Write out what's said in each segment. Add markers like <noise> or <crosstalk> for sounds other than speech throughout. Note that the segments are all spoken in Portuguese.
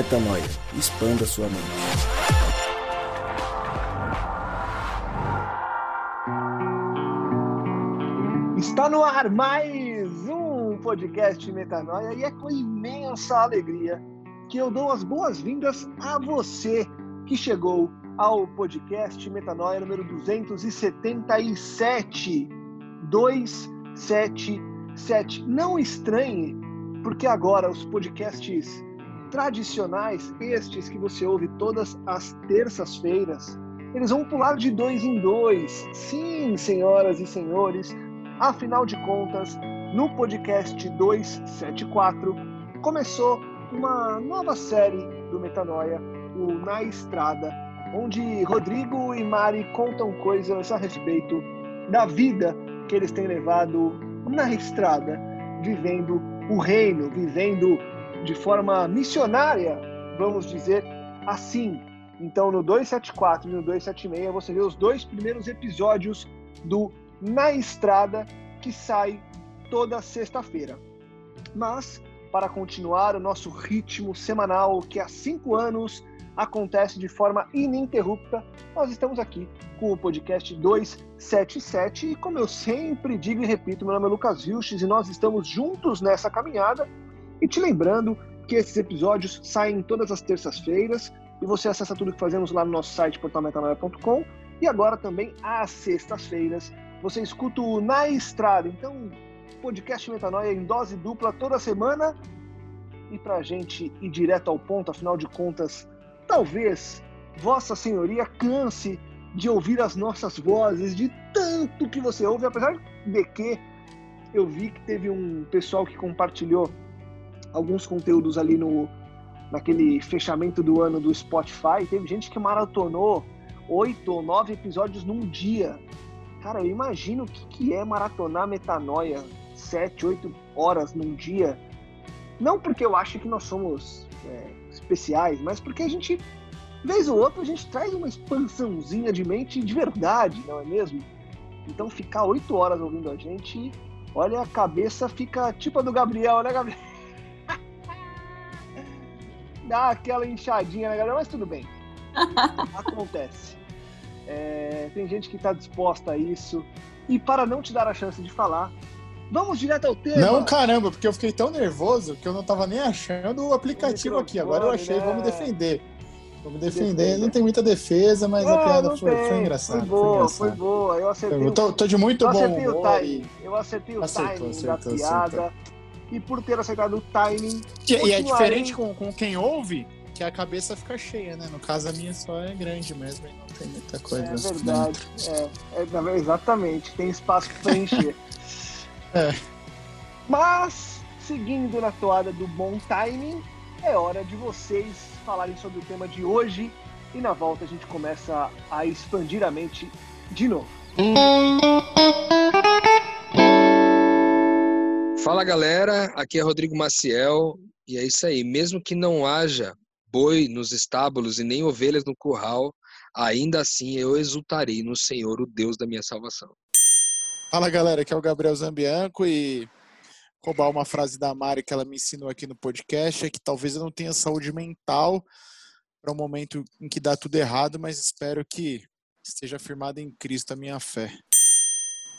Metanoia. Expanda sua mente. Está no ar mais um podcast Metanoia e é com imensa alegria que eu dou as boas-vindas a você que chegou ao podcast Metanoia número 277. 277. Não estranhe, porque agora os podcasts tradicionais, estes que você ouve todas as terças-feiras, eles vão pular de dois em dois. Sim, senhoras e senhores, afinal de contas, no podcast 274 começou uma nova série do Metanoia, o Na Estrada, onde Rodrigo e Mari contam coisas a respeito da vida que eles têm levado na estrada, vivendo o reino, vivendo de forma missionária, vamos dizer assim. Então, no 274 e no 276, você vê os dois primeiros episódios do Na Estrada, que sai toda sexta-feira. Mas, para continuar o nosso ritmo semanal, que há cinco anos acontece de forma ininterrupta, nós estamos aqui com o podcast 277 e como eu sempre digo e repito, meu nome é Lucas Vilches e nós estamos juntos nessa caminhada e te lembrando que esses episódios saem todas as terças-feiras e você acessa tudo que fazemos lá no nosso site portalmetanoia.com e agora também às sextas-feiras você escuta o Na Estrada. Então, podcast Metanoia em dose dupla toda semana e para a gente ir direto ao ponto, afinal de contas, talvez Vossa Senhoria canse de ouvir as nossas vozes, de tanto que você ouve, apesar de que eu vi que teve um pessoal que compartilhou alguns conteúdos ali no naquele fechamento do ano do Spotify. Teve gente que maratonou oito ou nove episódios num dia. Cara, eu imagino o que, que é maratonar metanoia sete, oito horas num dia. Não porque eu acho que nós somos é, especiais, mas porque a gente, vez ou outra, a gente traz uma expansãozinha de mente de verdade, não é mesmo? Então ficar oito horas ouvindo a gente, olha, a cabeça fica tipo a do Gabriel, né, Gabriel? Dá aquela inchadinha, né, Gabriel? Mas tudo bem. <laughs> Acontece. É, tem gente que está disposta a isso. E para não te dar a chance de falar, vamos direto ao tema. Não, caramba, porque eu fiquei tão nervoso que eu não estava nem achando o aplicativo aqui. Agora eu achei, né? vamos defender. Vamos defender. defender. Não tem muita defesa, mas a piada foi, foi engraçada. Foi boa, foi, foi boa. Eu acertei. Eu tô, tô de muito eu bom humor. O timing. E... Eu acertei o acertou, timing acertou, da piada. Acertou. E por ter acertado o timing. E, é diferente com, com quem ouve, que a cabeça fica cheia, né? No caso, a minha só é grande mesmo e não tem muita coisa. É verdade. É, é, exatamente. Tem espaço para encher. <laughs> é. Mas, seguindo na toada do bom timing, é hora de vocês falarem sobre o tema de hoje e na volta a gente começa a expandir a mente de novo. Fala galera, aqui é Rodrigo Maciel e é isso aí. Mesmo que não haja boi nos estábulos e nem ovelhas no curral, ainda assim eu exultarei no Senhor, o Deus da minha salvação. Fala galera, aqui é o Gabriel Zambianco e roubar uma frase da Mari que ela me ensinou aqui no podcast, é que talvez eu não tenha saúde mental para um momento em que dá tudo errado, mas espero que esteja firmada em Cristo a minha fé.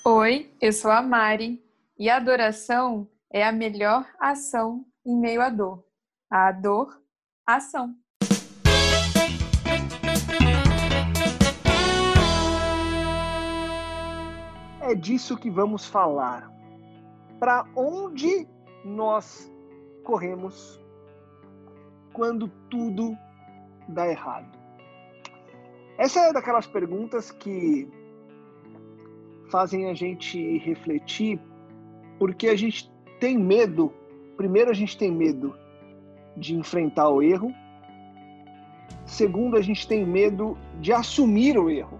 Oi, eu sou a Mari e a adoração é a melhor ação em meio à dor. A dor, ação. É disso que vamos falar para onde nós corremos quando tudo dá errado? Essa é daquelas perguntas que fazem a gente refletir, porque a gente tem medo. Primeiro, a gente tem medo de enfrentar o erro. Segundo, a gente tem medo de assumir o erro.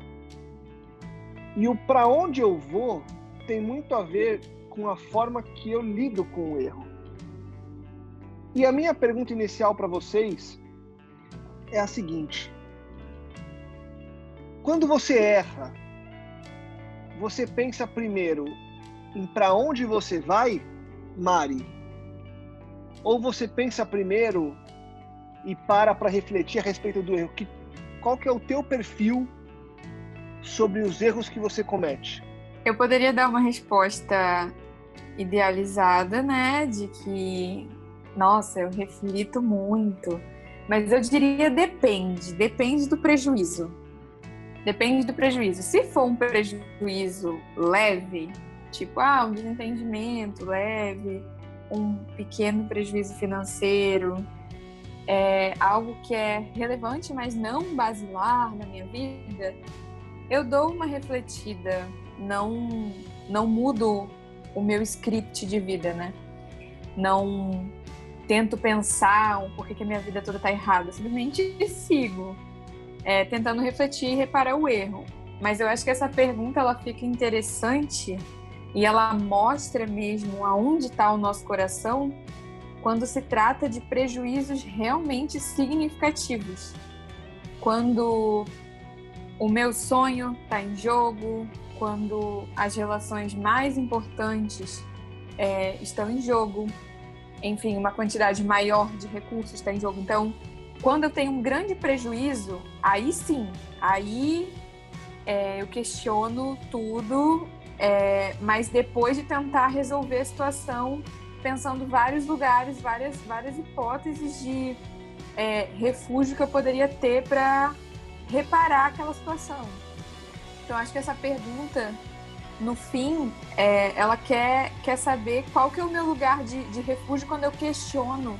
E o para onde eu vou tem muito a ver com a forma que eu lido com o erro. E a minha pergunta inicial para vocês é a seguinte: quando você erra, você pensa primeiro para onde você vai, Mari? Ou você pensa primeiro e para para refletir a respeito do erro, que, qual que é o teu perfil sobre os erros que você comete? Eu poderia dar uma resposta idealizada, né, de que, nossa, eu reflito muito, mas eu diria depende, depende do prejuízo. Depende do prejuízo. Se for um prejuízo leve, tipo, ah, um desentendimento leve, um pequeno prejuízo financeiro, é algo que é relevante, mas não basilar na minha vida, eu dou uma refletida, não não mudo o meu script de vida, né? Não tento pensar um porquê que a minha vida toda tá errada, simplesmente sigo, é, tentando refletir e reparar o erro. Mas eu acho que essa pergunta ela fica interessante e ela mostra mesmo aonde está o nosso coração quando se trata de prejuízos realmente significativos. Quando o meu sonho está em jogo, quando as relações mais importantes é, estão em jogo, enfim, uma quantidade maior de recursos está em jogo. Então, quando eu tenho um grande prejuízo, aí sim, aí é, eu questiono tudo, é, mas depois de tentar resolver a situação, pensando vários lugares, várias, várias hipóteses de é, refúgio que eu poderia ter para reparar aquela situação. Então, acho que essa pergunta, no fim, é, ela quer, quer saber qual que é o meu lugar de, de refúgio quando eu questiono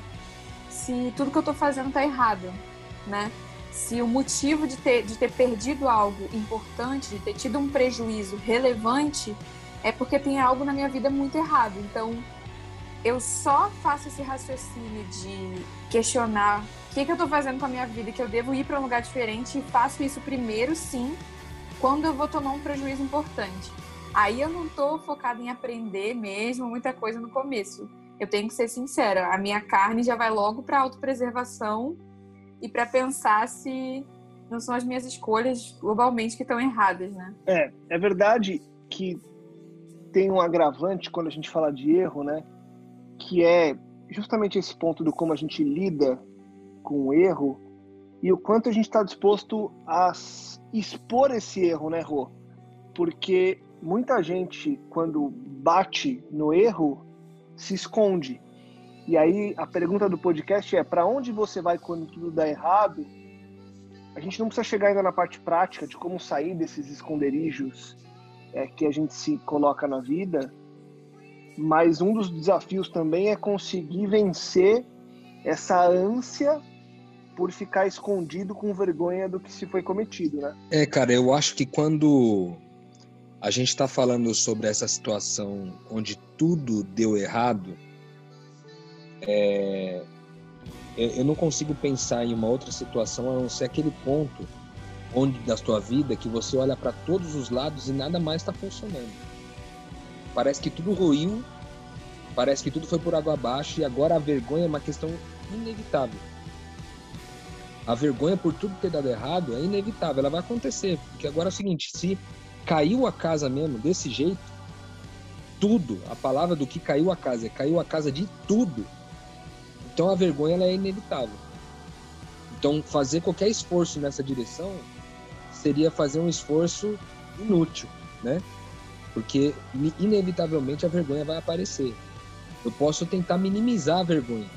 se tudo que eu estou fazendo está errado, né? Se o motivo de ter, de ter perdido algo importante, de ter tido um prejuízo relevante, é porque tem algo na minha vida muito errado. Então, eu só faço esse raciocínio de questionar o que, que eu estou fazendo com a minha vida, que eu devo ir para um lugar diferente e faço isso primeiro, sim, quando eu vou tomar um prejuízo importante. Aí eu não estou focada em aprender mesmo muita coisa no começo. Eu tenho que ser sincera, a minha carne já vai logo para autopreservação e para pensar se não são as minhas escolhas globalmente que estão erradas, né? É, é verdade que tem um agravante quando a gente fala de erro, né? Que é justamente esse ponto do como a gente lida com o erro e o quanto a gente está disposto a expor esse erro, né, Rô? Porque muita gente, quando bate no erro, se esconde. E aí a pergunta do podcast é: para onde você vai quando tudo dá errado? A gente não precisa chegar ainda na parte prática de como sair desses esconderijos é, que a gente se coloca na vida, mas um dos desafios também é conseguir vencer essa ânsia por ficar escondido com vergonha do que se foi cometido, né? É, cara, eu acho que quando a gente está falando sobre essa situação onde tudo deu errado, é, eu não consigo pensar em uma outra situação a não ser aquele ponto onde da sua vida que você olha para todos os lados e nada mais está funcionando. Parece que tudo ruiu, parece que tudo foi por água abaixo e agora a vergonha é uma questão inevitável. A vergonha por tudo ter dado errado é inevitável, ela vai acontecer. Porque agora é o seguinte: se caiu a casa mesmo desse jeito, tudo, a palavra do que caiu a casa é caiu a casa de tudo, então a vergonha ela é inevitável. Então fazer qualquer esforço nessa direção seria fazer um esforço inútil, né? Porque inevitavelmente a vergonha vai aparecer. Eu posso tentar minimizar a vergonha,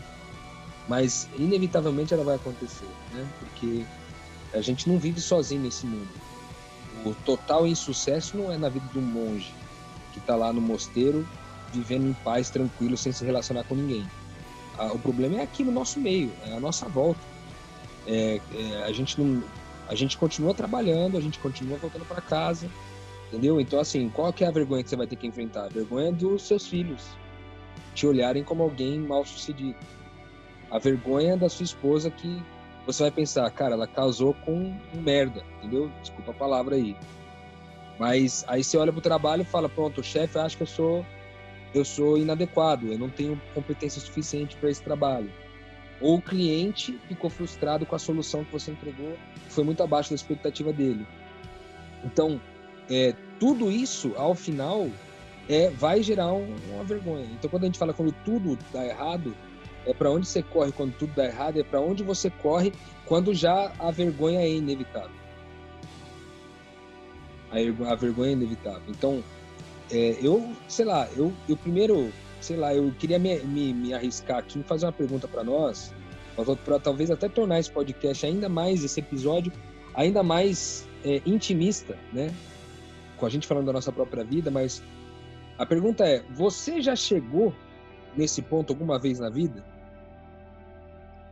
mas inevitavelmente ela vai acontecer, né? Porque a gente não vive sozinho nesse mundo. O total insucesso não é na vida de um monge que está lá no mosteiro vivendo em paz, tranquilo, sem se relacionar com ninguém. O problema é aqui no nosso meio, é a nossa volta. É, é, a gente não, a gente continua trabalhando, a gente continua voltando para casa, entendeu? Então assim, qual que é a vergonha que você vai ter que enfrentar? A vergonha dos seus filhos te olharem como alguém mal sucedido a vergonha da sua esposa que você vai pensar, cara, ela casou com um merda, entendeu? Desculpa a palavra aí. Mas aí você olha pro trabalho e fala, pronto, o chefe acha que eu sou eu sou inadequado, eu não tenho competência suficiente para esse trabalho. Ou o cliente ficou frustrado com a solução que você entregou, foi muito abaixo da expectativa dele. Então, é, tudo isso, ao final, é, vai gerar um, uma vergonha. Então, quando a gente fala quando tudo dá errado, é para onde você corre quando tudo dá errado, é para onde você corre quando já a vergonha é inevitável. A, a vergonha é inevitável. Então, é, eu, sei lá, eu, eu primeiro, sei lá, eu queria me, me, me arriscar aqui em fazer uma pergunta para nós, para talvez até tornar esse podcast ainda mais, esse episódio, ainda mais é, intimista, né? Com a gente falando da nossa própria vida, mas a pergunta é: você já chegou nesse ponto alguma vez na vida?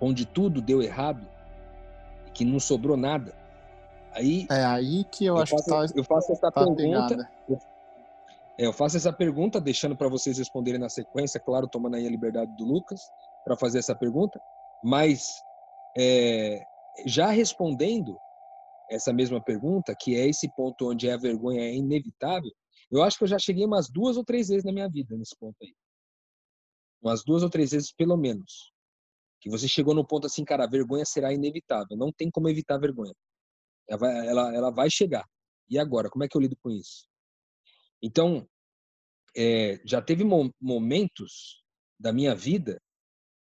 Onde tudo deu errado e que não sobrou nada? Aí, é aí que eu, eu acho faço, que tá, eu faço essa tá pergunta. Eu, eu faço essa pergunta, deixando para vocês responderem na sequência, claro, tomando aí a liberdade do Lucas para fazer essa pergunta, mas é, já respondendo essa mesma pergunta, que é esse ponto onde a vergonha é inevitável, eu acho que eu já cheguei umas duas ou três vezes na minha vida nesse ponto aí. Umas duas ou três vezes, pelo menos. Que você chegou no ponto assim, cara, a vergonha será inevitável. Não tem como evitar a vergonha. Ela vai, ela, ela vai chegar. E agora? Como é que eu lido com isso? Então, é, já teve momentos da minha vida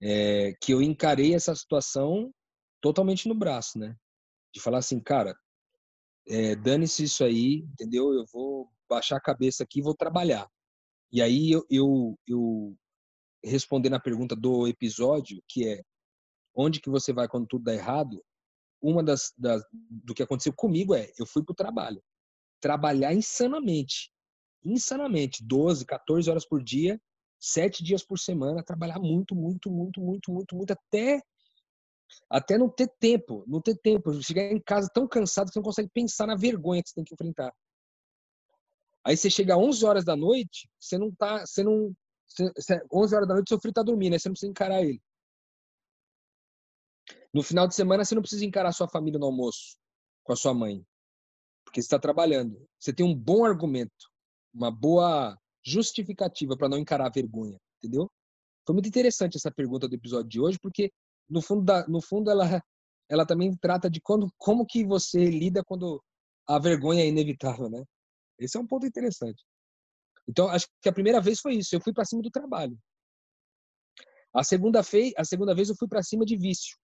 é, que eu encarei essa situação totalmente no braço, né? De falar assim, cara, é, dane-se isso aí, entendeu? Eu vou baixar a cabeça aqui e vou trabalhar. E aí eu, eu, eu respondendo a pergunta do episódio, que é onde que você vai quando tudo dá errado, uma das, das do que aconteceu comigo é, eu fui pro trabalho. Trabalhar insanamente. Insanamente. 12, 14 horas por dia, sete dias por semana, trabalhar muito, muito, muito, muito, muito, muito, até até não ter tempo, não ter tempo, chegar em casa tão cansado que você não consegue pensar na vergonha que você tem que enfrentar. Aí você chega às 11 horas da noite, você não tá, você não, você, 11 horas da noite seu filho tá dormindo, aí você não precisa encarar ele. No final de semana você não precisa encarar sua família no almoço com a sua mãe, porque você está trabalhando. Você tem um bom argumento, uma boa justificativa para não encarar a vergonha, entendeu? Foi muito interessante essa pergunta do episódio de hoje, porque no fundo, da, no fundo ela, ela também trata de quando, como que você lida quando a vergonha é inevitável, né? Esse é um ponto interessante. Então, acho que a primeira vez foi isso. Eu fui para cima do trabalho. A segunda, vez, a segunda vez eu fui para cima de vício.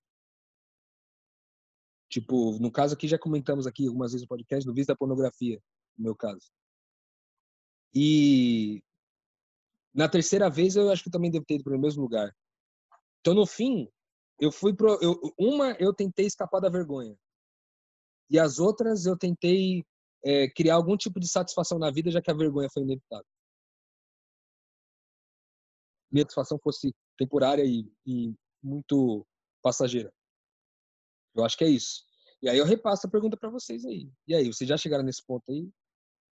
Tipo, no caso aqui, já comentamos aqui algumas vezes no podcast, no vício da pornografia, no meu caso. E na terceira vez eu acho que eu também devo ter ido para o mesmo lugar. Então, no fim, eu fui pro. Eu, uma, eu tentei escapar da vergonha. E as outras, eu tentei é, criar algum tipo de satisfação na vida, já que a vergonha foi inevitável. Minha satisfação fosse temporária e, e muito passageira. Eu acho que é isso. E aí eu repasso a pergunta para vocês aí. E aí, vocês já chegaram nesse ponto aí?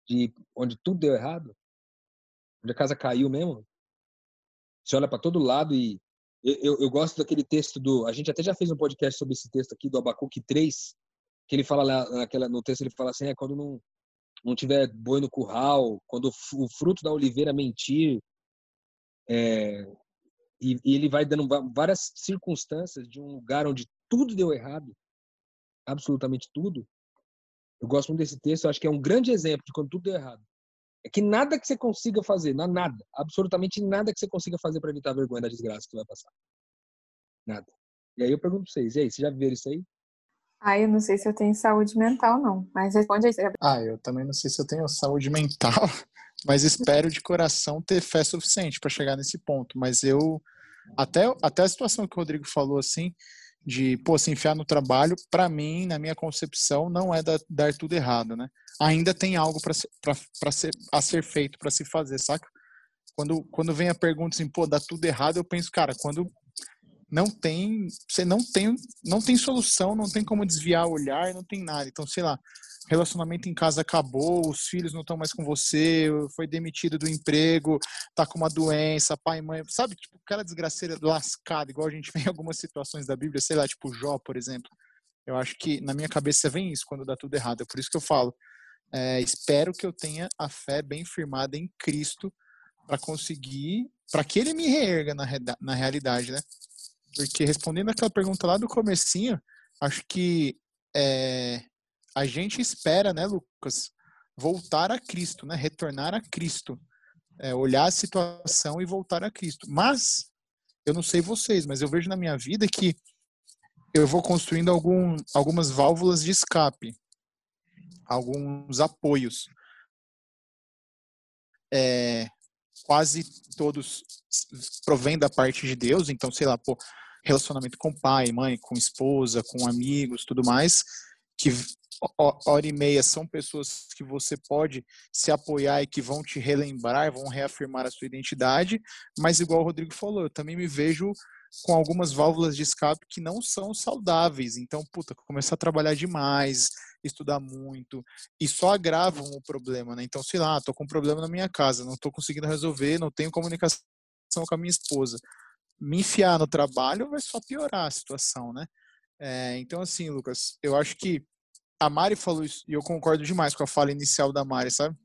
De onde tudo deu errado? Onde a casa caiu mesmo? Você olha para todo lado e. Eu, eu, eu, gosto daquele texto do. A gente até já fez um podcast sobre esse texto aqui, do Abacuque 3, que ele fala lá, naquela, no texto, ele fala assim: é quando não, não tiver boi no curral, quando o fruto da oliveira mentir. É, e, e ele vai dando várias circunstâncias de um lugar onde tudo deu errado, absolutamente tudo. Eu gosto muito desse texto, eu acho que é um grande exemplo de quando tudo deu errado. É que nada que você consiga fazer, não nada, absolutamente nada que você consiga fazer para evitar a vergonha da desgraça que vai passar. Nada. E aí eu pergunto para vocês, e aí, vocês já viram isso aí? Ah, eu não sei se eu tenho saúde mental, não. Mas responde aí, Gabriel. Ah, eu também não sei se eu tenho saúde mental, <laughs> mas espero de coração ter fé suficiente para chegar nesse ponto. Mas eu, até, até a situação que o Rodrigo falou, assim, de, pô, se enfiar no trabalho, para mim, na minha concepção, não é dar, dar tudo errado, né? Ainda tem algo para ser, ser, a ser feito, para se fazer, saca? Quando, quando vem a pergunta assim, pô, dá tudo errado, eu penso, cara, quando não tem, você não tem, não tem solução, não tem como desviar o olhar, não tem nada. Então, sei lá, relacionamento em casa acabou, os filhos não estão mais com você, foi demitido do emprego, tá com uma doença, pai e mãe, sabe, tipo, aquela desgraceira lascada, igual a gente <laughs> vê em algumas situações da Bíblia, sei lá, tipo Jó, por exemplo. Eu acho que na minha cabeça vem isso quando dá tudo errado. É por isso que eu falo, é, espero que eu tenha a fé bem firmada em Cristo para conseguir, para que Ele me reerga na, na realidade, né? Porque respondendo aquela pergunta lá do comecinho, acho que é, a gente espera, né, Lucas, voltar a Cristo, né, retornar a Cristo, é, olhar a situação e voltar a Cristo. Mas eu não sei vocês, mas eu vejo na minha vida que eu vou construindo algum, algumas válvulas de escape, alguns apoios. É, quase todos provém da parte de Deus, então, sei lá, pô, relacionamento com pai, mãe, com esposa, com amigos, tudo mais, que hora e meia são pessoas que você pode se apoiar e que vão te relembrar, vão reafirmar a sua identidade, mas igual o Rodrigo falou, eu também me vejo com algumas válvulas de escape que não são saudáveis. Então, puta, começar a trabalhar demais, estudar muito, e só agravam o problema, né? Então, sei lá, tô com um problema na minha casa, não tô conseguindo resolver, não tenho comunicação com a minha esposa. Me enfiar no trabalho vai só piorar a situação, né? É, então, assim, Lucas, eu acho que a Mari falou isso, e eu concordo demais com a fala inicial da Mari, sabe?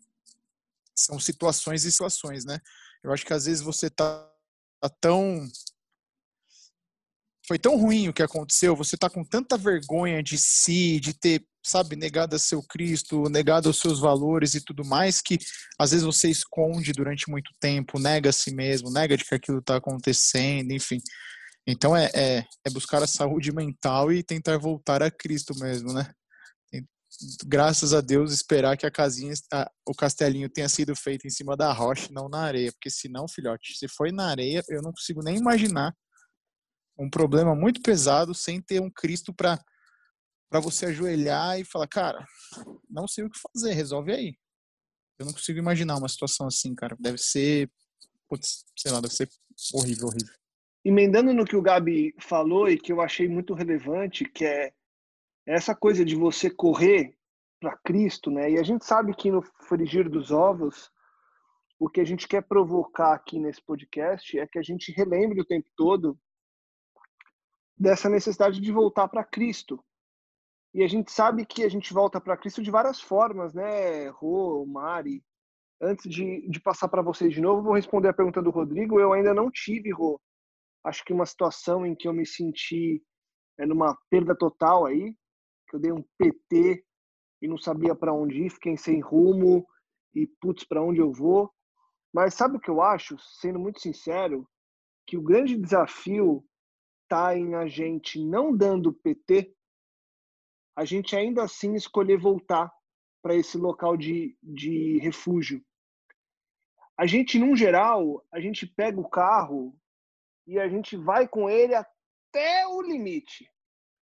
São situações e situações, né? Eu acho que às vezes você tá, tá tão foi tão ruim o que aconteceu, você tá com tanta vergonha de si, de ter, sabe, negado a seu Cristo, negado os seus valores e tudo mais, que às vezes você esconde durante muito tempo, nega a si mesmo, nega de que aquilo tá acontecendo, enfim. Então é, é, é buscar a saúde mental e tentar voltar a Cristo mesmo, né? Graças a Deus, esperar que a casinha, a, o castelinho tenha sido feito em cima da rocha, não na areia. Porque senão, filhote, se foi na areia, eu não consigo nem imaginar um problema muito pesado sem ter um Cristo para para você ajoelhar e falar, cara, não sei o que fazer, resolve aí. Eu não consigo imaginar uma situação assim, cara. Deve ser, putz, sei lá, deve ser horrível, horrível. Emendando no que o Gabi falou e que eu achei muito relevante, que é essa coisa de você correr para Cristo, né? E a gente sabe que no frigir dos ovos, o que a gente quer provocar aqui nesse podcast é que a gente relembre o tempo todo dessa necessidade de voltar para Cristo. E a gente sabe que a gente volta para Cristo de várias formas, né, Rô, Mari? Antes de, de passar para vocês de novo, vou responder a pergunta do Rodrigo. Eu ainda não tive, Rô, acho que uma situação em que eu me senti é, numa perda total aí, que eu dei um PT e não sabia para onde ir, fiquei sem rumo e putz, para onde eu vou. Mas sabe o que eu acho, sendo muito sincero, que o grande desafio está em a gente não dando PT, a gente ainda assim escolher voltar para esse local de, de refúgio. A gente, num geral, a gente pega o carro e a gente vai com ele até o limite.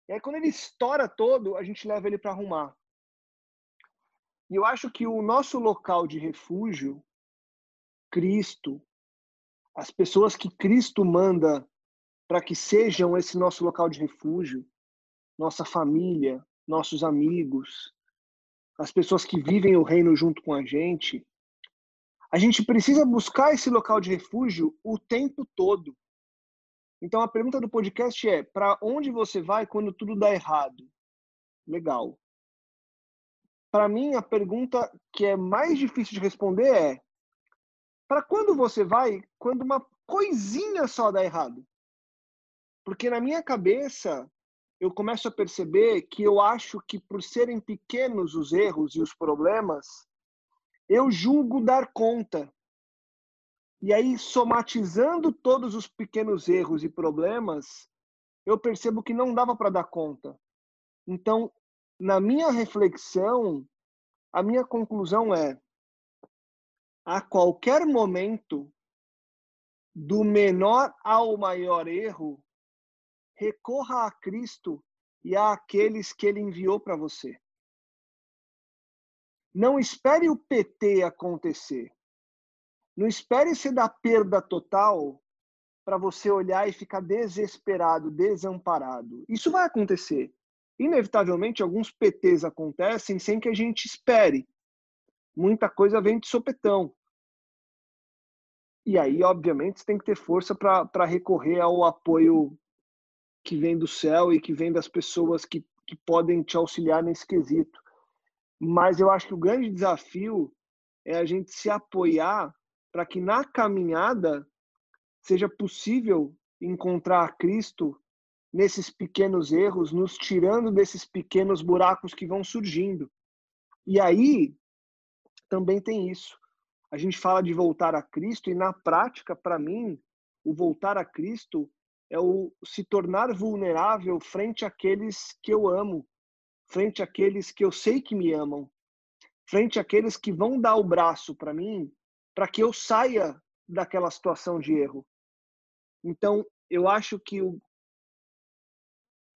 E aí, quando ele estoura todo, a gente leva ele para arrumar. E eu acho que o nosso local de refúgio, Cristo, as pessoas que Cristo manda para que sejam esse nosso local de refúgio, nossa família, nossos amigos, as pessoas que vivem o reino junto com a gente, a gente precisa buscar esse local de refúgio o tempo todo. Então a pergunta do podcast é: para onde você vai quando tudo dá errado? Legal. Para mim, a pergunta que é mais difícil de responder é: para quando você vai quando uma coisinha só dá errado? Porque na minha cabeça, eu começo a perceber que eu acho que por serem pequenos os erros e os problemas, eu julgo dar conta e aí, somatizando todos os pequenos erros e problemas, eu percebo que não dava para dar conta. Então, na minha reflexão, a minha conclusão é: a qualquer momento, do menor ao maior erro, recorra a Cristo e a aqueles que ele enviou para você. Não espere o PT acontecer. Não espere se dar perda total para você olhar e ficar desesperado, desamparado. Isso vai acontecer. Inevitavelmente, alguns PTs acontecem sem que a gente espere. Muita coisa vem de sopetão. E aí, obviamente, você tem que ter força para recorrer ao apoio que vem do céu e que vem das pessoas que, que podem te auxiliar nesse quesito. Mas eu acho que o grande desafio é a gente se apoiar para que na caminhada seja possível encontrar Cristo nesses pequenos erros, nos tirando desses pequenos buracos que vão surgindo. E aí também tem isso. A gente fala de voltar a Cristo e na prática, para mim, o voltar a Cristo é o se tornar vulnerável frente àqueles que eu amo, frente àqueles que eu sei que me amam, frente àqueles que vão dar o braço para mim, para que eu saia daquela situação de erro. Então, eu acho que o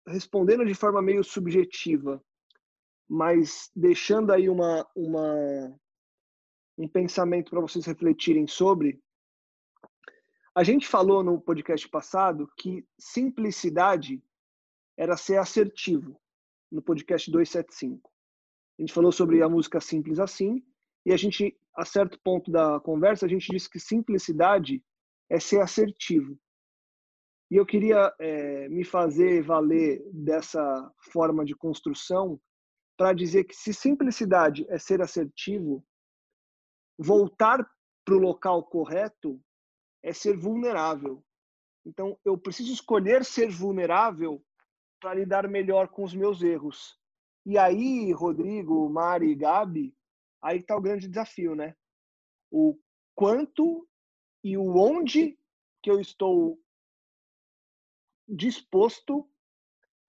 respondendo de forma meio subjetiva, mas deixando aí uma, uma um pensamento para vocês refletirem sobre. A gente falou no podcast passado que simplicidade era ser assertivo, no podcast 275. A gente falou sobre a música Simples Assim, e a gente, a certo ponto da conversa, a gente disse que simplicidade é ser assertivo. E eu queria é, me fazer valer dessa forma de construção para dizer que se simplicidade é ser assertivo, voltar para o local correto é ser vulnerável. Então, eu preciso escolher ser vulnerável para lidar melhor com os meus erros. E aí, Rodrigo, Mari, Gabi, aí está o grande desafio, né? O quanto e o onde que eu estou disposto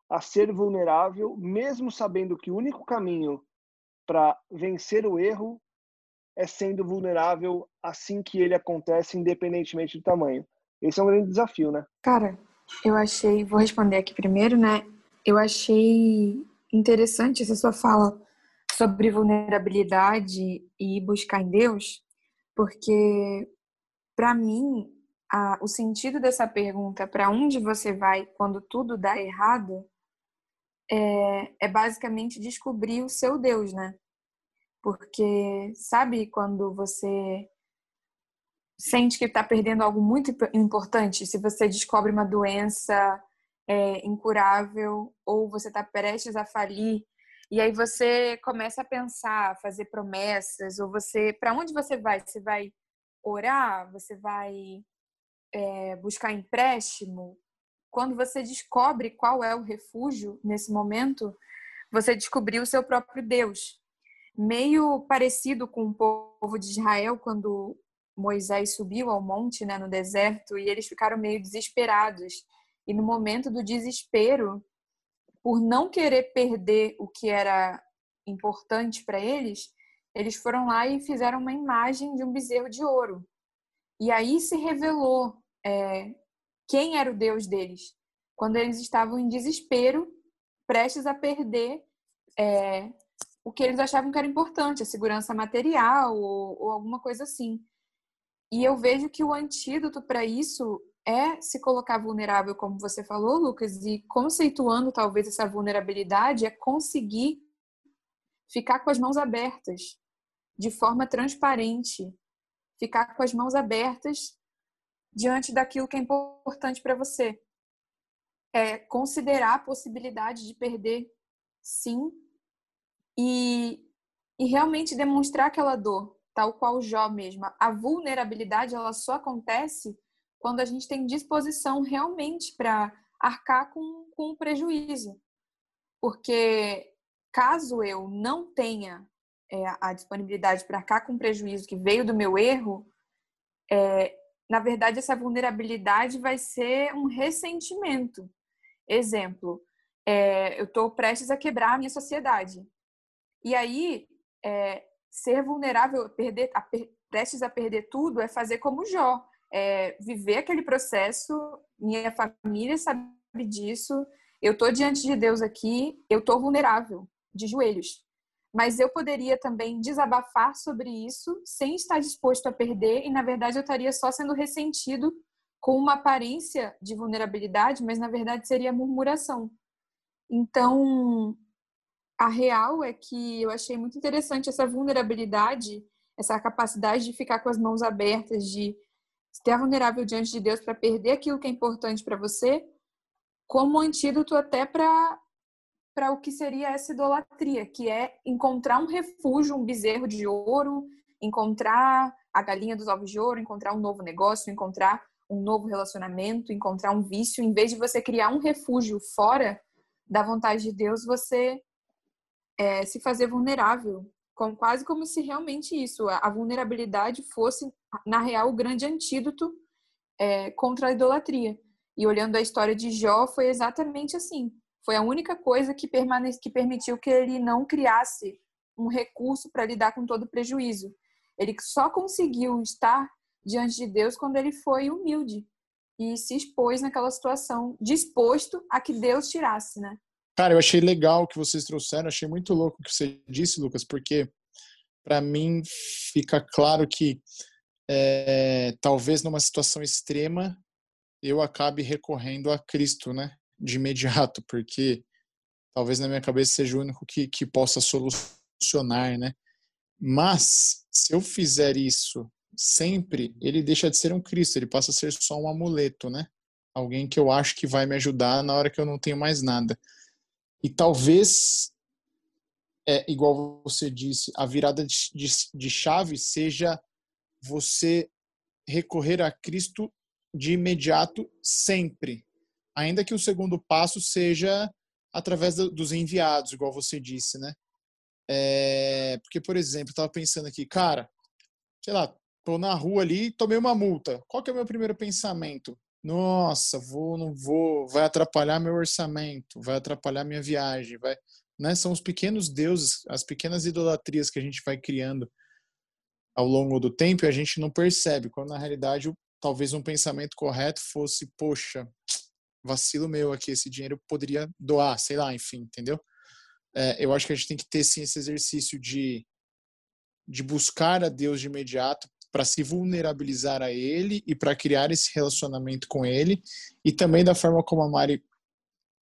a ser vulnerável, mesmo sabendo que o único caminho para vencer o erro é sendo vulnerável assim que ele acontece, independentemente do tamanho. Esse é um grande desafio, né? Cara, eu achei, vou responder aqui primeiro, né? Eu achei interessante essa sua fala sobre vulnerabilidade e buscar em Deus, porque para mim a, o sentido dessa pergunta, para onde você vai quando tudo dá errado, é, é basicamente descobrir o seu Deus, né? Porque sabe quando você sente que está perdendo algo muito importante? Se você descobre uma doença é, incurável ou você está prestes a falir e aí você começa a pensar, fazer promessas ou você, para onde você vai? Você vai orar? Você vai é, buscar empréstimo? Quando você descobre qual é o refúgio nesse momento, você descobriu o seu próprio Deus. Meio parecido com o povo de Israel quando Moisés subiu ao monte, né, no deserto, e eles ficaram meio desesperados. E no momento do desespero, por não querer perder o que era importante para eles, eles foram lá e fizeram uma imagem de um bezerro de ouro. E aí se revelou é, quem era o Deus deles, quando eles estavam em desespero, prestes a perder é, o que eles achavam que era importante, a segurança material ou, ou alguma coisa assim. E eu vejo que o antídoto para isso é se colocar vulnerável, como você falou, Lucas, e conceituando talvez essa vulnerabilidade é conseguir ficar com as mãos abertas, de forma transparente, ficar com as mãos abertas diante daquilo que é importante para você. É considerar a possibilidade de perder, sim, e, e realmente demonstrar aquela dor, tal qual Jó mesmo. A vulnerabilidade ela só acontece quando a gente tem disposição realmente para arcar com, com o prejuízo. Porque caso eu não tenha é, a disponibilidade para arcar com o prejuízo que veio do meu erro, é, na verdade, essa vulnerabilidade vai ser um ressentimento. Exemplo, é, eu estou prestes a quebrar a minha sociedade. E aí, é, ser vulnerável, perder, a prestes a perder tudo, é fazer como Jó. É, viver aquele processo, minha família sabe disso, eu estou diante de Deus aqui, eu estou vulnerável, de joelhos mas eu poderia também desabafar sobre isso sem estar disposto a perder e na verdade eu estaria só sendo ressentido com uma aparência de vulnerabilidade, mas na verdade seria murmuração. Então, a real é que eu achei muito interessante essa vulnerabilidade, essa capacidade de ficar com as mãos abertas, de estar vulnerável diante de Deus para perder aquilo que é importante para você, como antídoto até para para o que seria essa idolatria, que é encontrar um refúgio, um bezerro de ouro, encontrar a galinha dos ovos de ouro, encontrar um novo negócio, encontrar um novo relacionamento, encontrar um vício, em vez de você criar um refúgio fora da vontade de Deus, você é, se fazer vulnerável, com, quase como se realmente isso, a, a vulnerabilidade fosse, na real, o grande antídoto é, contra a idolatria. E olhando a história de Jó, foi exatamente assim. Foi a única coisa que, permane que permitiu que ele não criasse um recurso para lidar com todo o prejuízo. Ele só conseguiu estar diante de Deus quando ele foi humilde e se expôs naquela situação, disposto a que Deus tirasse, né? Cara, eu achei legal o que vocês trouxeram, achei muito louco o que você disse, Lucas, porque para mim fica claro que é, talvez numa situação extrema eu acabe recorrendo a Cristo, né? De imediato, porque talvez na minha cabeça seja o único que, que possa solucionar, né? Mas se eu fizer isso sempre, ele deixa de ser um Cristo, ele passa a ser só um amuleto, né? Alguém que eu acho que vai me ajudar na hora que eu não tenho mais nada. E talvez, é, igual você disse, a virada de, de, de chave seja você recorrer a Cristo de imediato sempre. Ainda que o segundo passo seja através dos enviados, igual você disse, né? É, porque, por exemplo, eu tava pensando aqui, cara, sei lá, tô na rua ali tomei uma multa. Qual que é o meu primeiro pensamento? Nossa, vou, não vou, vai atrapalhar meu orçamento, vai atrapalhar minha viagem, vai, né? São os pequenos deuses, as pequenas idolatrias que a gente vai criando ao longo do tempo e a gente não percebe, quando na realidade talvez um pensamento correto fosse, poxa, vacilo meu aqui, esse dinheiro poderia doar, sei lá, enfim, entendeu? É, eu acho que a gente tem que ter sim esse exercício de, de buscar a Deus de imediato para se vulnerabilizar a Ele e para criar esse relacionamento com Ele e também da forma como a Mari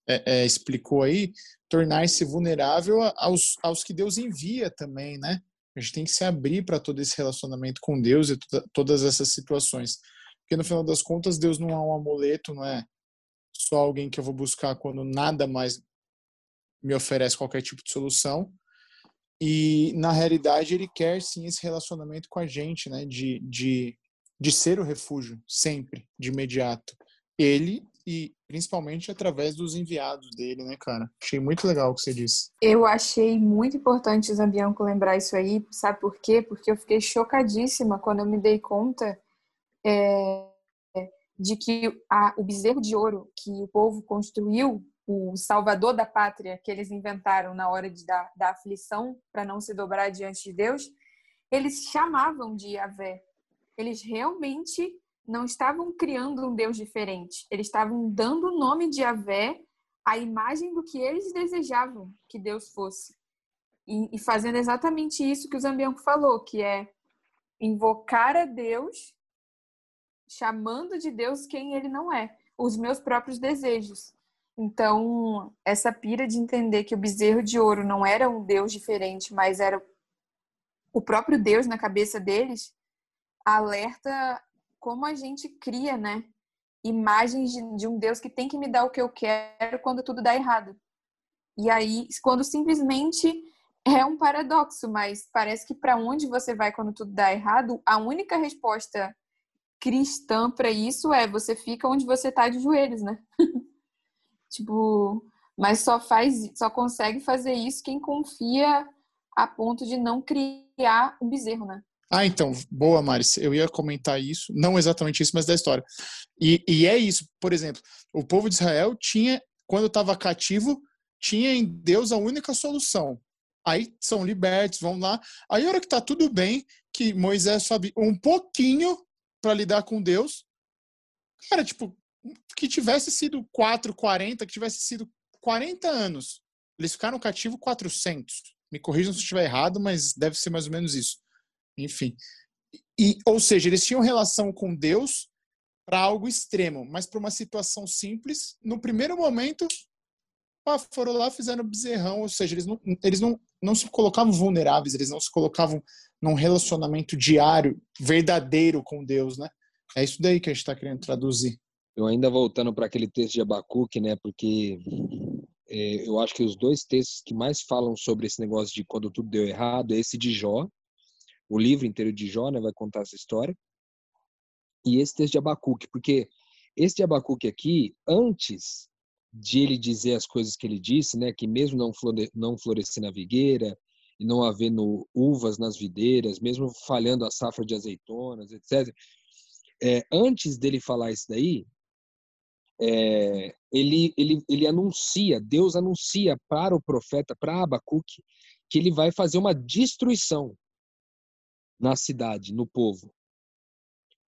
é, é, explicou aí, tornar-se vulnerável aos, aos que Deus envia também, né? A gente tem que se abrir para todo esse relacionamento com Deus e todas essas situações. Porque no final das contas, Deus não é um amuleto, não é só alguém que eu vou buscar quando nada mais me oferece qualquer tipo de solução. E na realidade ele quer sim esse relacionamento com a gente, né? De, de, de ser o refúgio, sempre, de imediato. Ele e principalmente através dos enviados dele, né, cara? Achei muito legal o que você disse. Eu achei muito importante, Zambianco, lembrar isso aí. Sabe por quê? Porque eu fiquei chocadíssima quando eu me dei conta é, de que a, o bezerro de ouro que o povo construiu, o salvador da pátria que eles inventaram na hora de, da, da aflição para não se dobrar diante de Deus, eles chamavam de Yahvé. Eles realmente não estavam criando um Deus diferente. Eles estavam dando o nome de Yahvé à imagem do que eles desejavam que Deus fosse. E, e fazendo exatamente isso que o Zambianco falou, que é invocar a Deus chamando de Deus quem ele não é, os meus próprios desejos. Então, essa pira de entender que o bezerro de ouro não era um Deus diferente, mas era o próprio Deus na cabeça deles, alerta como a gente cria, né? Imagens de, um Deus que tem que me dar o que eu quero quando tudo dá errado. E aí, quando simplesmente é um paradoxo, mas parece que para onde você vai quando tudo dá errado, a única resposta cristã para isso é você fica onde você tá de joelhos, né? <laughs> tipo, mas só faz, só consegue fazer isso quem confia a ponto de não criar um bezerro, né? Ah, então, boa, Maris. Eu ia comentar isso, não exatamente isso, mas da história. E, e é isso, por exemplo, o povo de Israel tinha, quando estava cativo, tinha em Deus a única solução. Aí são libertos, vão lá. Aí, a hora que tá tudo bem, que Moisés sobe um pouquinho, para lidar com Deus. Cara, tipo, que tivesse sido 4, 40, que tivesse sido 40 anos. Eles ficaram cativo 400. Me corrijam se estiver errado, mas deve ser mais ou menos isso. Enfim. E, ou seja, eles tinham relação com Deus para algo extremo, mas para uma situação simples, no primeiro momento, ah, foram lá, fizeram bezerrão, ou seja, eles não, eles não, não se colocavam vulneráveis, eles não se colocavam num relacionamento diário, verdadeiro com Deus, né? É isso daí que a gente está querendo traduzir. Eu ainda voltando para aquele texto de Abacuque, né? Porque é, eu acho que os dois textos que mais falam sobre esse negócio de quando tudo deu errado é esse de Jó. O livro inteiro de Jó, né? Vai contar essa história. E esse texto de Abacuque, porque esse de Abacuque aqui, antes de ele dizer as coisas que ele disse, né? Que mesmo não, flore não florescer na vigueira, e não havendo uvas nas videiras, mesmo falhando a safra de azeitonas, etc. é, antes dele falar isso daí, é, ele, ele, ele anuncia, Deus anuncia para o profeta, para Abacuque, que ele vai fazer uma destruição na cidade, no povo.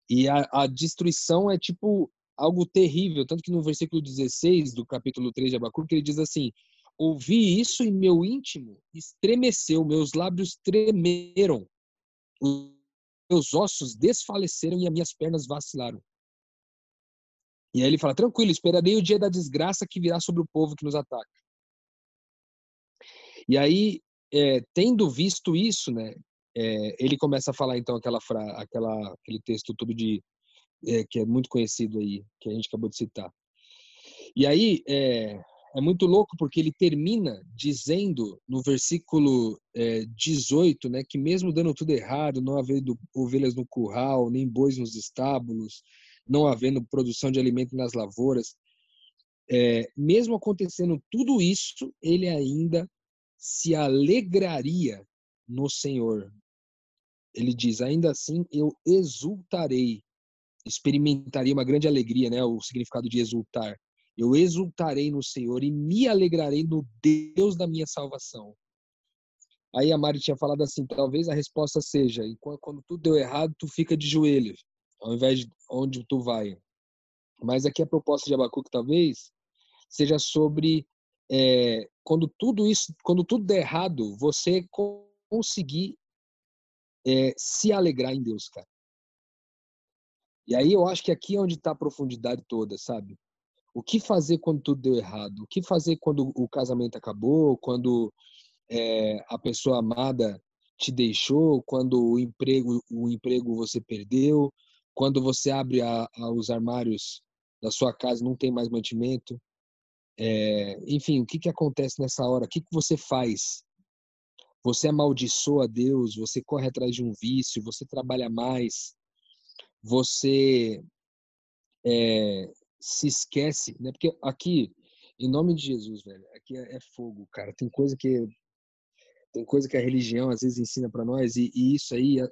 E a, a destruição é tipo algo terrível, tanto que no versículo 16 do capítulo 3 de Abacuque, ele diz assim: Ouvi isso e meu íntimo estremeceu, meus lábios tremeram, meus ossos desfaleceram e as minhas pernas vacilaram. E aí ele fala: tranquilo, esperarei o dia da desgraça que virá sobre o povo que nos ataca. E aí, é, tendo visto isso, né, é, ele começa a falar então aquela, aquela aquele texto todo de é, que é muito conhecido aí, que a gente acabou de citar. E aí é, é muito louco porque ele termina dizendo no versículo é, 18, né, que mesmo dando tudo errado, não havendo ovelhas no curral, nem bois nos estábulos, não havendo produção de alimento nas lavouras, é, mesmo acontecendo tudo isso, ele ainda se alegraria no Senhor. Ele diz: ainda assim eu exultarei, experimentaria uma grande alegria, né? O significado de exultar. Eu exultarei no Senhor e me alegrarei no Deus da minha salvação. Aí a Mari tinha falado assim, talvez a resposta seja, quando tudo deu errado, tu fica de joelhos, ao invés de onde tu vai. Mas aqui a proposta de Abacuque talvez seja sobre é, quando tudo isso, quando tudo der errado, você conseguir é, se alegrar em Deus, cara. E aí eu acho que aqui é onde está a profundidade toda, sabe? O que fazer quando tudo deu errado? O que fazer quando o casamento acabou? Quando é, a pessoa amada te deixou? Quando o emprego, o emprego você perdeu? Quando você abre a, a, os armários da sua casa não tem mais mantimento? É, enfim, o que, que acontece nessa hora? O que, que você faz? Você amaldiçoa Deus? Você corre atrás de um vício? Você trabalha mais? Você é, se esquece, né? Porque aqui, em nome de Jesus, velho, aqui é, é fogo, cara. Tem coisa que tem coisa que a religião às vezes ensina para nós e, e, isso aí a,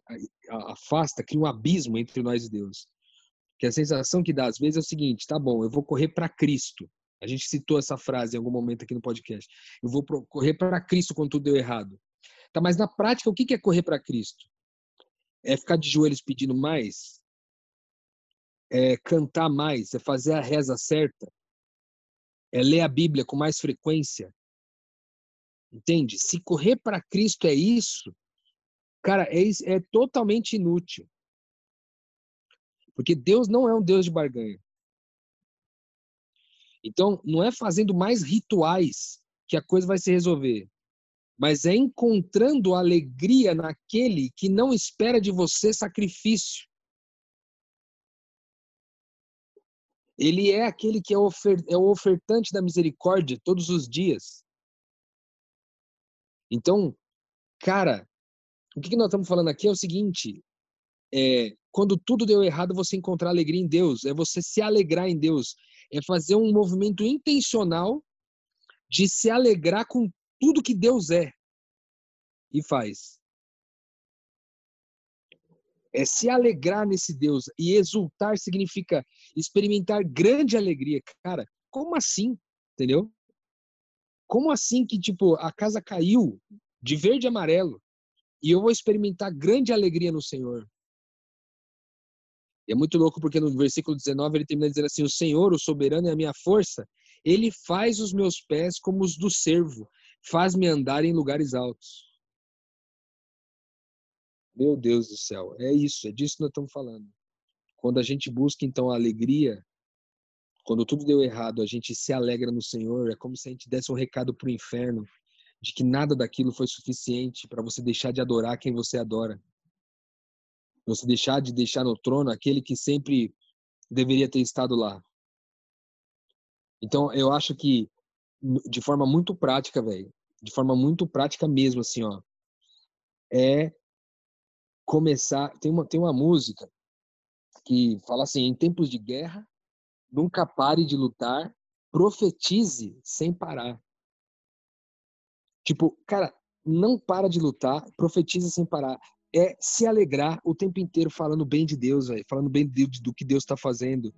a, afasta, cria um abismo entre nós e Deus. Que a sensação que dá às vezes é o seguinte: tá bom, eu vou correr para Cristo. A gente citou essa frase em algum momento aqui no podcast. Eu vou correr para Cristo quando tudo deu errado. Tá, mas na prática, o que é correr para Cristo? É ficar de joelhos pedindo mais? é cantar mais, é fazer a reza certa, é ler a Bíblia com mais frequência. Entende? Se correr para Cristo é isso, cara, é, é totalmente inútil. Porque Deus não é um Deus de barganha. Então, não é fazendo mais rituais que a coisa vai se resolver, mas é encontrando alegria naquele que não espera de você sacrifício. Ele é aquele que é, é o ofertante da misericórdia todos os dias. Então, cara, o que, nós estamos falando aqui é o seguinte: é, quando tudo deu errado, você encontrar alegria em Deus, é você se alegrar em Deus, é fazer um movimento intencional de se alegrar com tudo que Deus é e faz é se alegrar nesse Deus e exultar significa experimentar grande alegria. Cara, como assim? Entendeu? Como assim que, tipo, a casa caiu de verde e amarelo e eu vou experimentar grande alegria no Senhor? E é muito louco porque no versículo 19 ele termina dizendo assim: O Senhor, o soberano, é a minha força. Ele faz os meus pés como os do servo, faz-me andar em lugares altos. Meu Deus do céu, é isso, é disso que nós estamos falando. Quando a gente busca então a alegria, quando tudo deu errado, a gente se alegra no Senhor, é como se a gente desse um recado para o inferno de que nada daquilo foi suficiente para você deixar de adorar quem você adora. Você deixar de deixar no trono aquele que sempre deveria ter estado lá. Então, eu acho que de forma muito prática, velho, de forma muito prática mesmo assim, ó, é começar. Tem uma, tem uma música que fala assim: em tempos de guerra, nunca pare de lutar, profetize sem parar. Tipo, cara, não para de lutar, profetize sem parar. é se alegrar o tempo inteiro falando bem de Deus, véio, falando bem de, do que Deus está fazendo.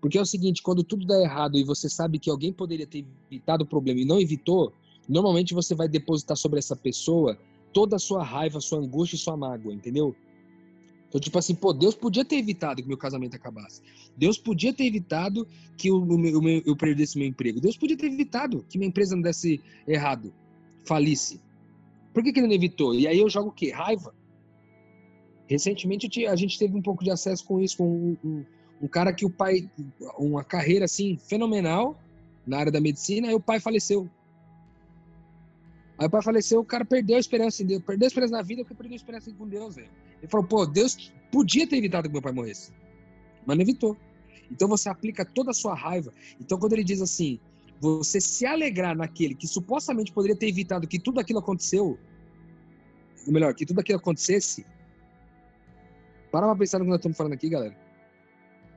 Porque é o seguinte, quando tudo dá errado e você sabe que alguém poderia ter evitado o problema e não evitou, normalmente você vai depositar sobre essa pessoa toda a sua raiva, sua angústia e sua mágoa, entendeu? Então, tipo assim, pô, Deus podia ter evitado que meu casamento acabasse. Deus podia ter evitado que meu, eu perdesse meu emprego. Deus podia ter evitado que minha empresa não desse errado, falisse. Por que, que ele não evitou? E aí eu jogo o quê? Raiva. Recentemente a gente teve um pouco de acesso com isso, com um, um, um cara que o pai, uma carreira assim fenomenal na área da medicina, aí o pai faleceu. Aí o pai faleceu, o cara perdeu a esperança em Deus, perdeu a esperança na vida porque perdeu a esperança com Deus, velho. Ele falou, pô, Deus podia ter evitado que meu pai morresse, mas não evitou. Então você aplica toda a sua raiva. Então quando ele diz assim, você se alegrar naquele que supostamente poderia ter evitado que tudo aquilo aconteceu, ou melhor, que tudo aquilo acontecesse, para pra pensar no que nós estamos falando aqui, galera.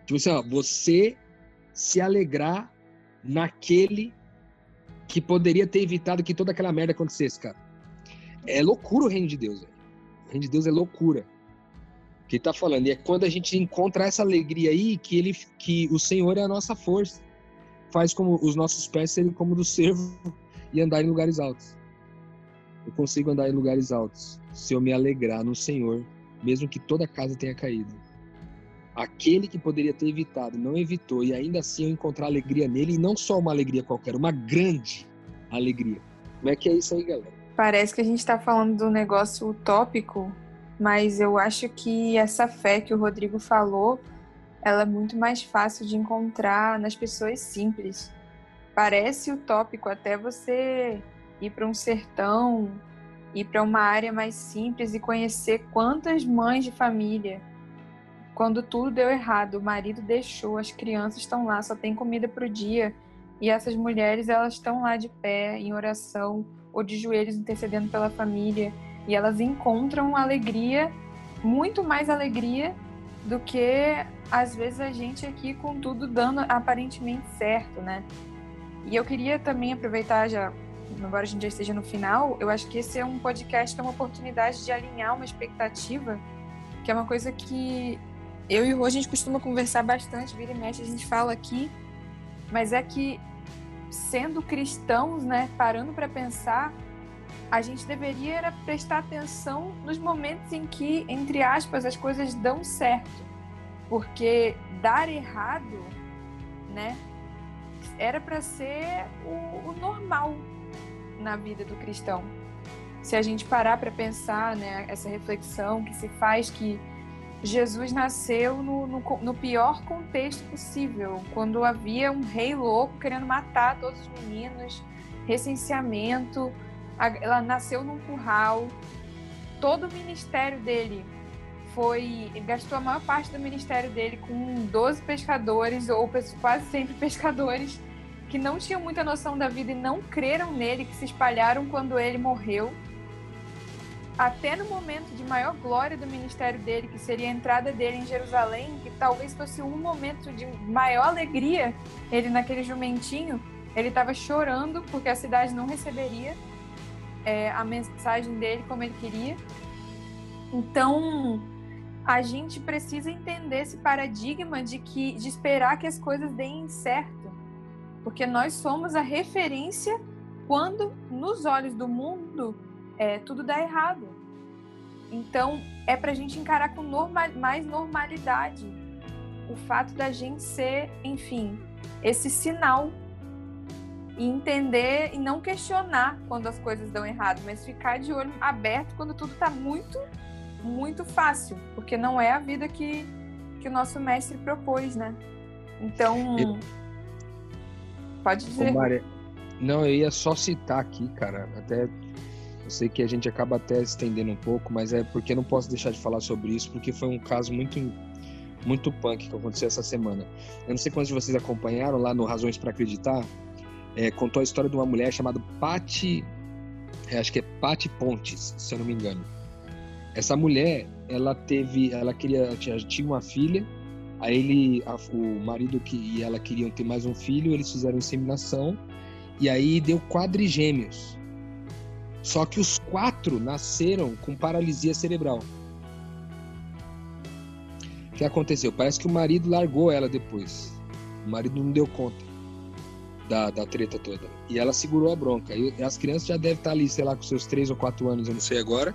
Tipo assim, ó, você se alegrar naquele que poderia ter evitado que toda aquela merda acontecesse, cara. É loucura o reino de Deus, velho. O reino de Deus é loucura. Que ele tá falando. E é quando a gente encontra essa alegria aí que ele que o Senhor é a nossa força. Faz como os nossos pés serem como do servo <laughs> e andar em lugares altos. Eu consigo andar em lugares altos se eu me alegrar no Senhor, mesmo que toda a casa tenha caído. Aquele que poderia ter evitado, não evitou, e ainda assim eu encontrar alegria nele, e não só uma alegria qualquer, uma grande alegria. Como é que é isso aí, galera? Parece que a gente está falando um negócio utópico, mas eu acho que essa fé que o Rodrigo falou, ela é muito mais fácil de encontrar nas pessoas simples. Parece utópico até você ir para um sertão, ir para uma área mais simples e conhecer quantas mães de família quando tudo deu errado, o marido deixou, as crianças estão lá, só tem comida para o dia. E essas mulheres, elas estão lá de pé, em oração, ou de joelhos, intercedendo pela família. E elas encontram alegria, muito mais alegria do que, às vezes, a gente aqui com tudo dando aparentemente certo, né? E eu queria também aproveitar, já, embora a gente já esteja no final, eu acho que esse é um podcast que é uma oportunidade de alinhar uma expectativa, que é uma coisa que eu e o Rô, a gente costuma conversar bastante, vira e mexe, a gente fala aqui, mas é que, sendo cristãos, né, parando para pensar, a gente deveria prestar atenção nos momentos em que, entre aspas, as coisas dão certo. Porque dar errado, né, era para ser o, o normal na vida do cristão. Se a gente parar para pensar, né, essa reflexão que se faz que Jesus nasceu no, no, no, pior contexto possível, quando havia um rei louco querendo matar todos os meninos, recenseamento, ela nasceu num curral, todo o ministério dele foi, gastou a maior parte do ministério dele com 12 pescadores, ou quase sempre pescadores, que não tinham muita noção da vida e não creram nele, que se espalharam quando ele morreu até no momento de maior glória do ministério dele, que seria a entrada dele em Jerusalém, que talvez fosse um momento de maior alegria, ele naquele jumentinho, ele estava chorando porque a cidade não receberia é, a mensagem dele como ele queria. Então, a gente precisa entender esse paradigma de que de esperar que as coisas deem certo, porque nós somos a referência quando nos olhos do mundo é, tudo dá errado. Então, é para a gente encarar com normal, mais normalidade o fato da gente ser, enfim, esse sinal e entender e não questionar quando as coisas dão errado, mas ficar de olho aberto quando tudo está muito, muito fácil, porque não é a vida que, que o nosso mestre propôs, né? Então, pode dizer. Ô, não, eu ia só citar aqui, cara, até eu sei que a gente acaba até estendendo um pouco, mas é porque não posso deixar de falar sobre isso, porque foi um caso muito muito punk que aconteceu essa semana. Eu não sei quantos de vocês acompanharam lá no Razões para Acreditar, é, contou a história de uma mulher chamada Patti, é, acho que é Patti Pontes, se eu não me engano. Essa mulher, ela teve, ela queria, tinha, tinha uma filha, aí ele, a, o marido que, e ela queriam ter mais um filho, eles fizeram inseminação, e aí deu quadrigêmeos. Só que os quatro nasceram com paralisia cerebral. O que aconteceu? Parece que o marido largou ela depois. O marido não deu conta da, da treta toda. E ela segurou a bronca. E as crianças já devem estar ali, sei lá, com seus três ou quatro anos, eu não sei agora.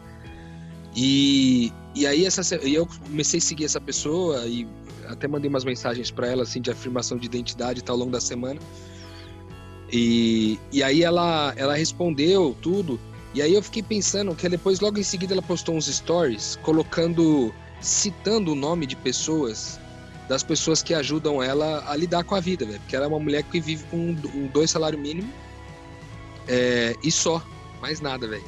E, e aí essa, eu comecei a seguir essa pessoa e até mandei umas mensagens para ela assim de afirmação de identidade tá, ao longo da semana. E, e aí ela, ela respondeu tudo. E aí eu fiquei pensando que depois, logo em seguida, ela postou uns stories colocando, citando o nome de pessoas, das pessoas que ajudam ela a lidar com a vida, velho. Porque ela é uma mulher que vive com um, dois salários mínimos é, e só, mais nada, velho.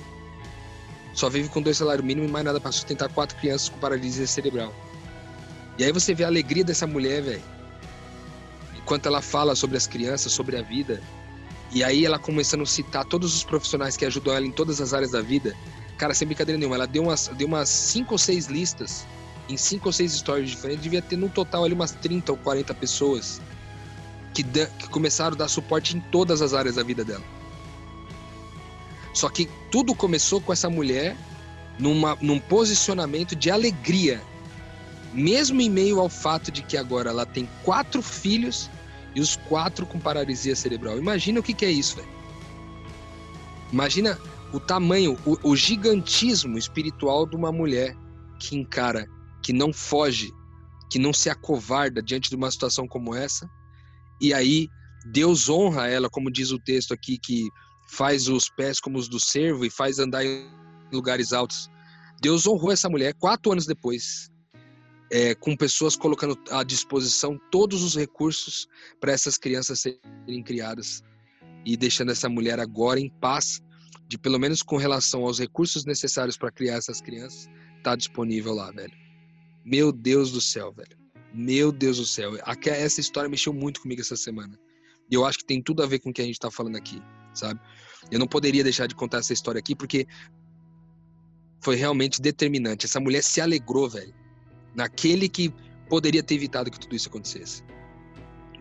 Só vive com dois salários mínimos e mais nada para sustentar quatro crianças com paralisia cerebral. E aí você vê a alegria dessa mulher, velho. Enquanto ela fala sobre as crianças, sobre a vida. E aí ela começando a citar todos os profissionais que ajudam ela em todas as áreas da vida. Cara, sem brincadeira nenhuma, ela deu umas, deu umas cinco ou seis listas em cinco ou seis histórias diferentes. Devia ter no total ali umas 30 ou 40 pessoas que, que começaram a dar suporte em todas as áreas da vida dela. Só que tudo começou com essa mulher numa, num posicionamento de alegria mesmo em meio ao fato de que agora ela tem quatro filhos e os quatro com paralisia cerebral. Imagina o que, que é isso, velho. Imagina o tamanho, o, o gigantismo espiritual de uma mulher que encara, que não foge, que não se acovarda diante de uma situação como essa. E aí Deus honra ela, como diz o texto aqui, que faz os pés como os do servo e faz andar em lugares altos. Deus honrou essa mulher quatro anos depois é, com pessoas colocando à disposição todos os recursos para essas crianças serem criadas e deixando essa mulher agora em paz, de pelo menos com relação aos recursos necessários para criar essas crianças, tá disponível lá, velho. Meu Deus do céu, velho. Meu Deus do céu. Essa história mexeu muito comigo essa semana. E eu acho que tem tudo a ver com o que a gente está falando aqui, sabe? Eu não poderia deixar de contar essa história aqui porque foi realmente determinante. Essa mulher se alegrou, velho naquele que poderia ter evitado que tudo isso acontecesse.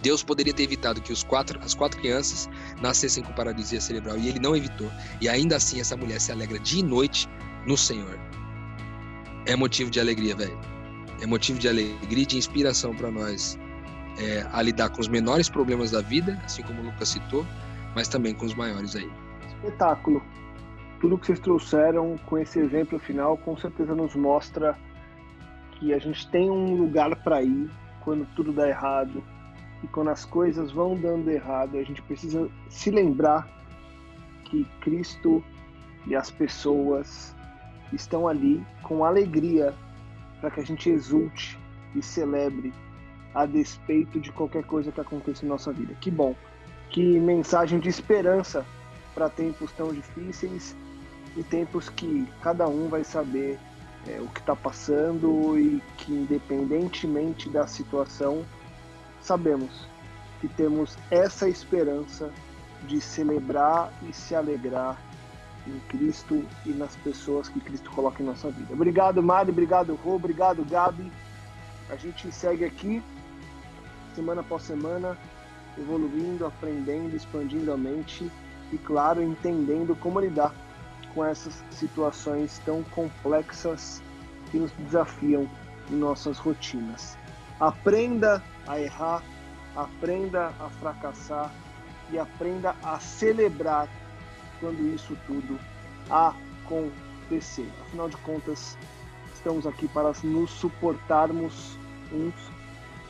Deus poderia ter evitado que os quatro, as quatro crianças nascessem com paralisia cerebral e ele não evitou. E ainda assim essa mulher se alegra dia e noite no Senhor. É motivo de alegria, velho. É motivo de alegria e de inspiração para nós é, a lidar com os menores problemas da vida, assim como o Lucas citou, mas também com os maiores aí. Espetáculo. Tudo que vocês trouxeram com esse exemplo final com certeza nos mostra que a gente tem um lugar para ir quando tudo dá errado e quando as coisas vão dando errado, a gente precisa se lembrar que Cristo e as pessoas estão ali com alegria para que a gente exulte e celebre a despeito de qualquer coisa que aconteça em nossa vida. Que bom, que mensagem de esperança para tempos tão difíceis e tempos que cada um vai saber é, o que está passando e que, independentemente da situação, sabemos que temos essa esperança de celebrar e se alegrar em Cristo e nas pessoas que Cristo coloca em nossa vida. Obrigado, Mari, obrigado, Rô, obrigado, Gabi. A gente segue aqui, semana após semana, evoluindo, aprendendo, expandindo a mente e, claro, entendendo como lidar com essas situações tão complexas que nos desafiam em nossas rotinas. Aprenda a errar, aprenda a fracassar e aprenda a celebrar quando isso tudo acontecer. Afinal de contas, estamos aqui para nos suportarmos uns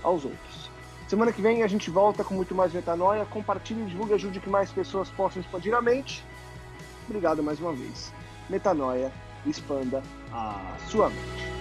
aos outros. Semana que vem a gente volta com muito mais metanoia. Compartilhe, divulgue, ajude que mais pessoas possam expandir a mente. Obrigado mais uma vez. Metanoia, expanda a sua mente.